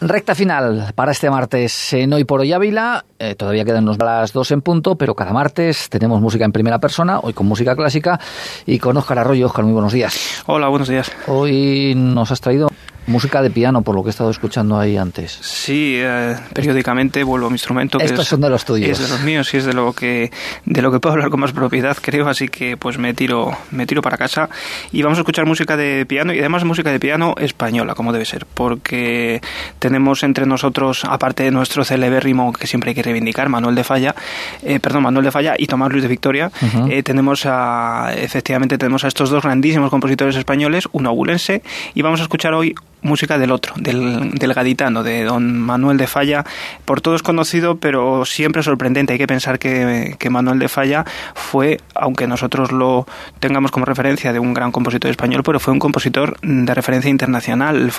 Recta final para este martes en Hoy por Hoy Ávila. Eh, todavía quedan las dos en punto, pero cada martes tenemos música en primera persona, hoy con música clásica y con Óscar Arroyo. Óscar, muy buenos días. Hola, buenos días. Hoy nos has traído música de piano, por lo que he estado escuchando ahí antes. Sí, eh, periódicamente vuelvo a mi instrumento. Que Estos son de los tuyos. Es de los míos y es de lo que de lo que puedo hablar con más propiedad, creo. Así que pues me tiro me tiro para casa y vamos a escuchar música de piano y además música de piano española, como debe ser, porque tenemos entre nosotros, aparte de nuestro celebérrimo que siempre hay que reivindicar, Manuel de Falla, eh, perdón, Manuel de Falla y Tomás Luis de Victoria, eh, tenemos a efectivamente tenemos a estos dos grandísimos compositores españoles, uno abulense y vamos a escuchar hoy música del otro, del, del, gaditano, de don Manuel de Falla, por todos conocido, pero siempre sorprendente. Hay que pensar que, que, Manuel de Falla fue, aunque nosotros lo tengamos como referencia de un gran compositor español, pero fue un compositor de referencia internacional.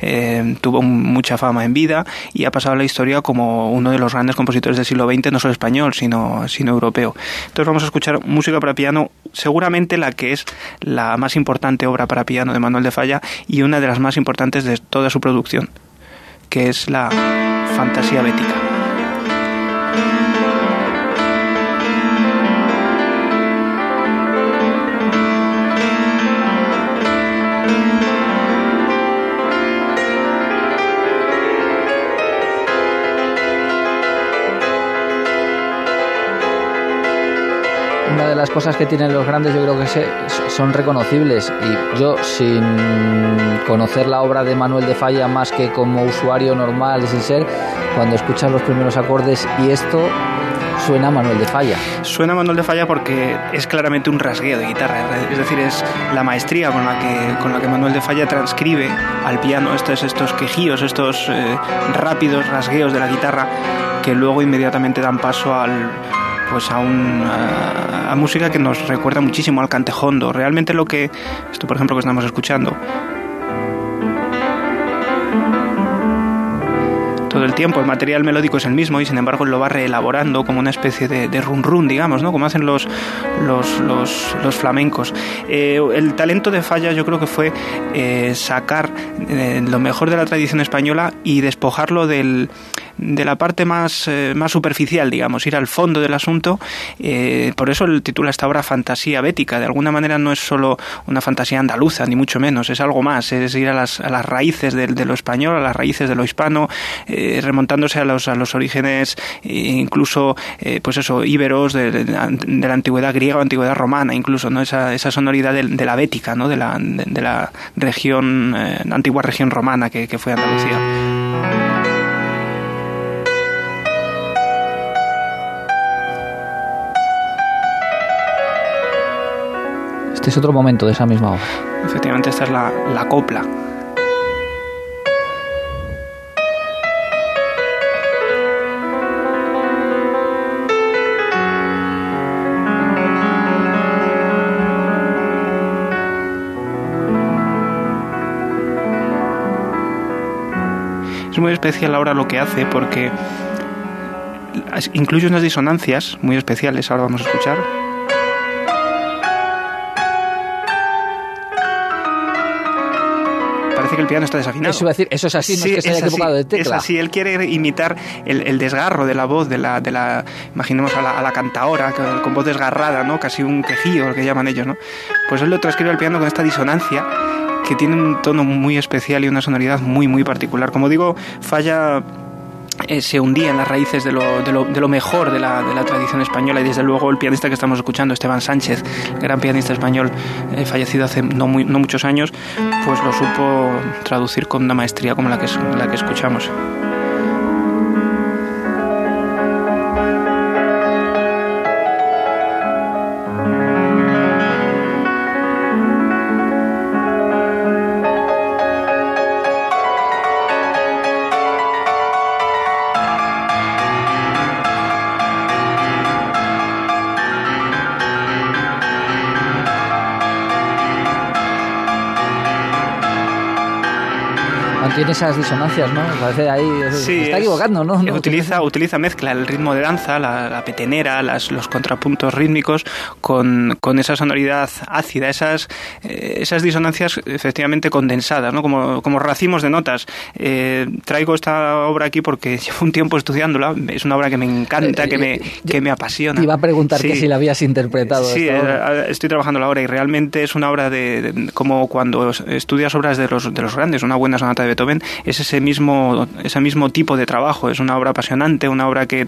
Eh, tuvo mucha fama en vida y ha pasado a la historia como uno de los grandes compositores del siglo XX, no solo español, sino, sino europeo. Entonces vamos a escuchar música para piano, seguramente la que es la más importante obra para piano de Manuel de Falla y una de las más importantes importantes de toda su producción, que es la fantasía bética. De las cosas que tienen los grandes yo creo que son reconocibles y yo sin conocer la obra de Manuel de Falla más que como usuario normal y sin ser, cuando escuchas los primeros acordes y esto suena Manuel de Falla. Suena Manuel de Falla porque es claramente un rasgueo de guitarra, es decir, es la maestría con la que, con la que Manuel de Falla transcribe al piano estos, estos quejíos, estos eh, rápidos rasgueos de la guitarra que luego inmediatamente dan paso al pues a, un, a, música que nos recuerda muchísimo al cantejondo. Realmente lo que, esto por ejemplo que estamos escuchando, todo el tiempo. El material melódico es el mismo y sin embargo lo va reelaborando como una especie de, de run run, digamos, ¿no? Como hacen los, los, los, flamencos. Eh, el talento de Falla yo creo que fue eh, sacar eh, lo mejor de la tradición española y despojarlo del de la parte más, eh, más superficial, digamos, ir al fondo del asunto. Eh, por eso el titula esta obra Fantasía Bética. De alguna manera no es solo una fantasía andaluza, ni mucho menos, es algo más, es ir a las, a las raíces de, lo español, a las raíces de lo hispano, eh, remontándose a los, a los orígenes incluso, pues eso, íberos de, la antigüedad griega o antigüedad romana, incluso, ¿no? Esa, esa sonoridad de, la bética, ¿no? De la, de, la región, antigua región romana que, que fue Andalucía. Este es otro momento de esa misma obra. Efectivamente, esta es la, la copla. Es muy especial ahora lo que hace porque incluye unas disonancias muy especiales, ahora vamos a escuchar. Que el piano está desafinado. Eso, decir, eso es así, no es que se haya equivocado de tecla. Es así, él quiere imitar el, desgarro de la voz, de la, de la imaginemos a la, a la cantaora, con voz desgarrada, ¿no? casi un quejío, lo que llaman ellos. ¿no? Pues él lo transcribe al piano con esta disonancia que tiene un tono muy especial y una sonoridad muy, muy particular. Como digo, falla eh, se hundía en las raíces de lo, de lo, de lo mejor de la, de la, tradición española y desde luego el pianista que estamos escuchando, Esteban Sánchez, gran pianista español eh, fallecido hace no, muy, no muchos años, pues lo supo traducir con una maestría como la que, la que escuchamos. mantiene esas disonancias, ¿no? Parece ahí. Sí, está equivocando, ¿no? Utiliza, utiliza, mezcla el ritmo de danza, la, petenera, los contrapuntos rítmicos con, con, esa sonoridad ácida, esas, eh, esas disonancias efectivamente condensadas, ¿no? Como, como racimos de notas. Eh, traigo esta obra aquí porque llevo un tiempo estudiándola, es una obra que me encanta, eh, que me, que me apasiona. Iba a preguntar sí. si la habías interpretado. Sí, estoy trabajando la obra y realmente es una obra de, de como cuando estudias obras de los, de los grandes, una buena sonata de Beethoven, es ese mismo, ese mismo tipo de trabajo. Es una obra apasionante, una obra que,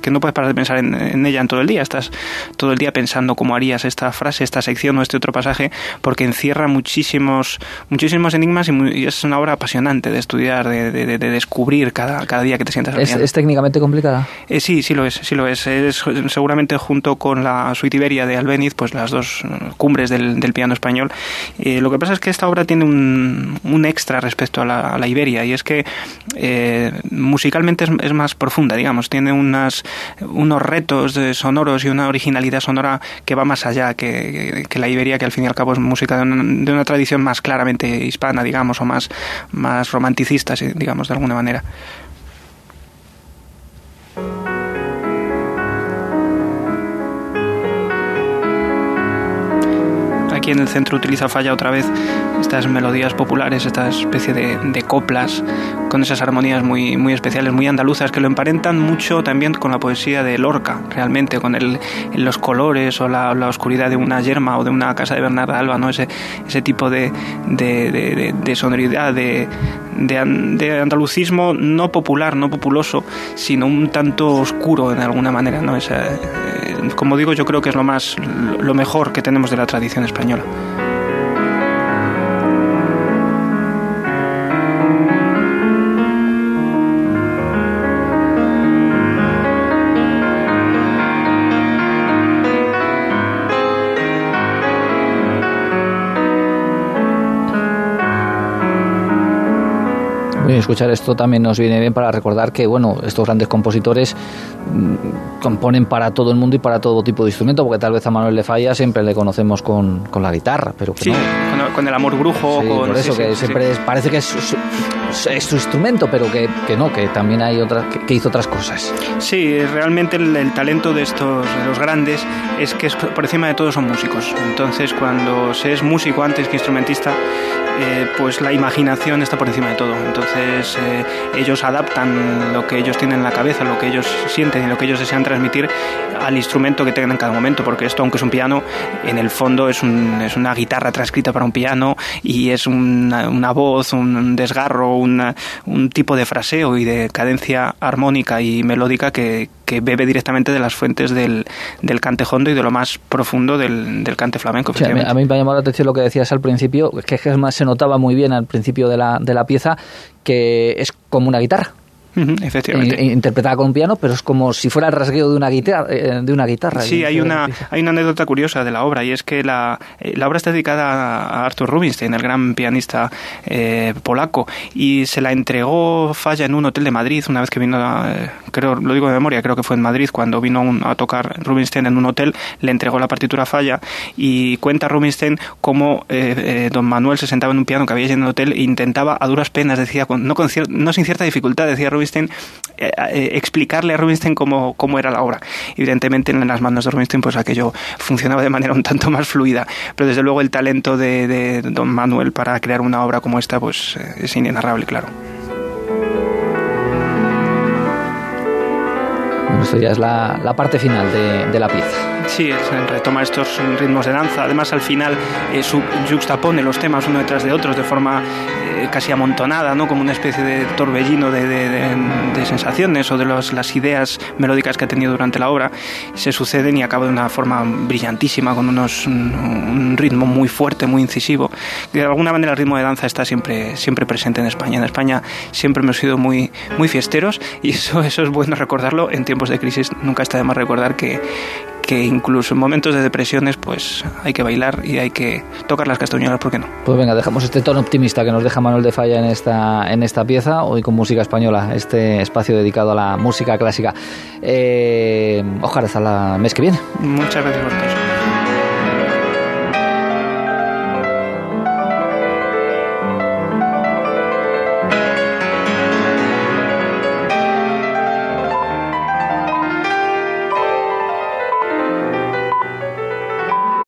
que no puedes parar de pensar en, ella en todo el día. Estás todo el día pensando cómo harías esta frase, esta sección o este otro pasaje, porque encierra muchísimos, muchísimos enigmas y, es una obra apasionante de estudiar, de, de, descubrir cada, cada, día que te sientas ¿Es, ¿Es, técnicamente complicada? Eh, sí, sí lo es, sí lo es. Es seguramente junto con la Suite Iberia de Albéniz, pues las dos cumbres del, del piano español. Eh, lo que pasa es que esta obra tiene un, un extra respecto a la, Iberia y es que eh, musicalmente es, más profunda, digamos, tiene unas, unos retos sonoros y una originalidad sonora que va más allá que, la Iberia, que al fin y al cabo es música de una, tradición más claramente hispana, digamos, o más, más romanticista, digamos, de alguna manera. Aquí en el centro utiliza Falla otra vez estas melodías populares, esta especie de, coplas con esas armonías muy, muy especiales, muy andaluzas, que lo emparentan mucho también con la poesía de Lorca, realmente, con el, los colores o la, oscuridad de una yerma o de una casa de Bernarda Alba, ¿no? ese, ese tipo de, de, sonoridad, de, de, andalucismo no popular, no populoso, sino un tanto oscuro en alguna manera. ¿no? Como digo, yo creo que es lo, más, lo mejor que tenemos de la tradición española. escuchar esto también nos viene bien para recordar que, bueno, estos grandes compositores componen para todo el mundo y para todo tipo de instrumento, porque tal vez a Manuel de Falla siempre le conocemos con, con la guitarra, pero que sí, con, el amor brujo. con, por eso, que siempre parece que es es su instrumento, pero que, que no, que también hay otras, que, hizo otras cosas. Sí, realmente el, talento de estos, de los grandes, es que por encima de todo son músicos. Entonces, cuando se es músico antes que instrumentista, eh, pues la imaginación está por encima de todo. Entonces eh, ellos adaptan lo que ellos tienen en la cabeza, lo que ellos sienten y lo que ellos desean transmitir al instrumento que tengan en cada momento, porque esto, aunque es un piano, en el fondo es, un, es una guitarra transcrita para un piano y es una, una voz, un desgarro, un tipo de fraseo y de cadencia armónica y melódica que, que bebe directamente de las fuentes del, del cante hondo y de lo más profundo del, del cante flamenco. a, mí, me ha llamado la atención lo que decías al principio, que es que se notaba muy bien al principio de la, de la pieza, que es como una guitarra efectivamente. interpretada con un piano, pero es como si fuera el rasgueo de una guitarra. Eh, de una guitarra sí, hay una, hay una anécdota curiosa de la obra y es que la, eh, la obra está dedicada a Arthur Rubinstein, el gran pianista eh, polaco, y se la entregó Falla en un hotel de Madrid una vez que vino, creo, lo digo de memoria, creo que fue en Madrid cuando vino a tocar Rubinstein en un hotel, le entregó la partitura Falla y cuenta Rubinstein cómo don Manuel se sentaba en un piano que había en el hotel e intentaba a duras penas, decía, no, con no sin cierta dificultad, decía Rubinstein, eh, eh, explicarle a Rubinstein cómo, cómo, era la obra. Evidentemente en las manos de Rubinstein pues aquello funcionaba de manera un tanto más fluida, pero desde luego el talento de, don Manuel para crear una obra como esta pues eh, es inenarrable, claro. Bueno, esto ya es la, la parte final de, de la pieza. Sí, retoma estos ritmos de danza. Además, al final eh, juxtapone los temas uno detrás de otros de forma casi amontonada, ¿no? como una especie de torbellino de, sensaciones o de las ideas melódicas que ha tenido durante la obra. Se suceden y acaba de una forma brillantísima, con unos, un, ritmo muy fuerte, muy incisivo. De alguna manera, el ritmo de danza está siempre, siempre presente en España. En España siempre hemos sido muy, muy fiesteros y eso, eso es bueno recordarlo. En tiempos de crisis nunca está de más recordar que que incluso en momentos de depresiones pues hay que bailar y hay que tocar las castañuelas, ¿por qué no? Pues venga, dejamos este tono optimista que nos deja Manuel de Falla en esta, en esta pieza, hoy con música española, este espacio dedicado a la música clásica. Eh, ojalá hasta la mes que viene. Muchas gracias por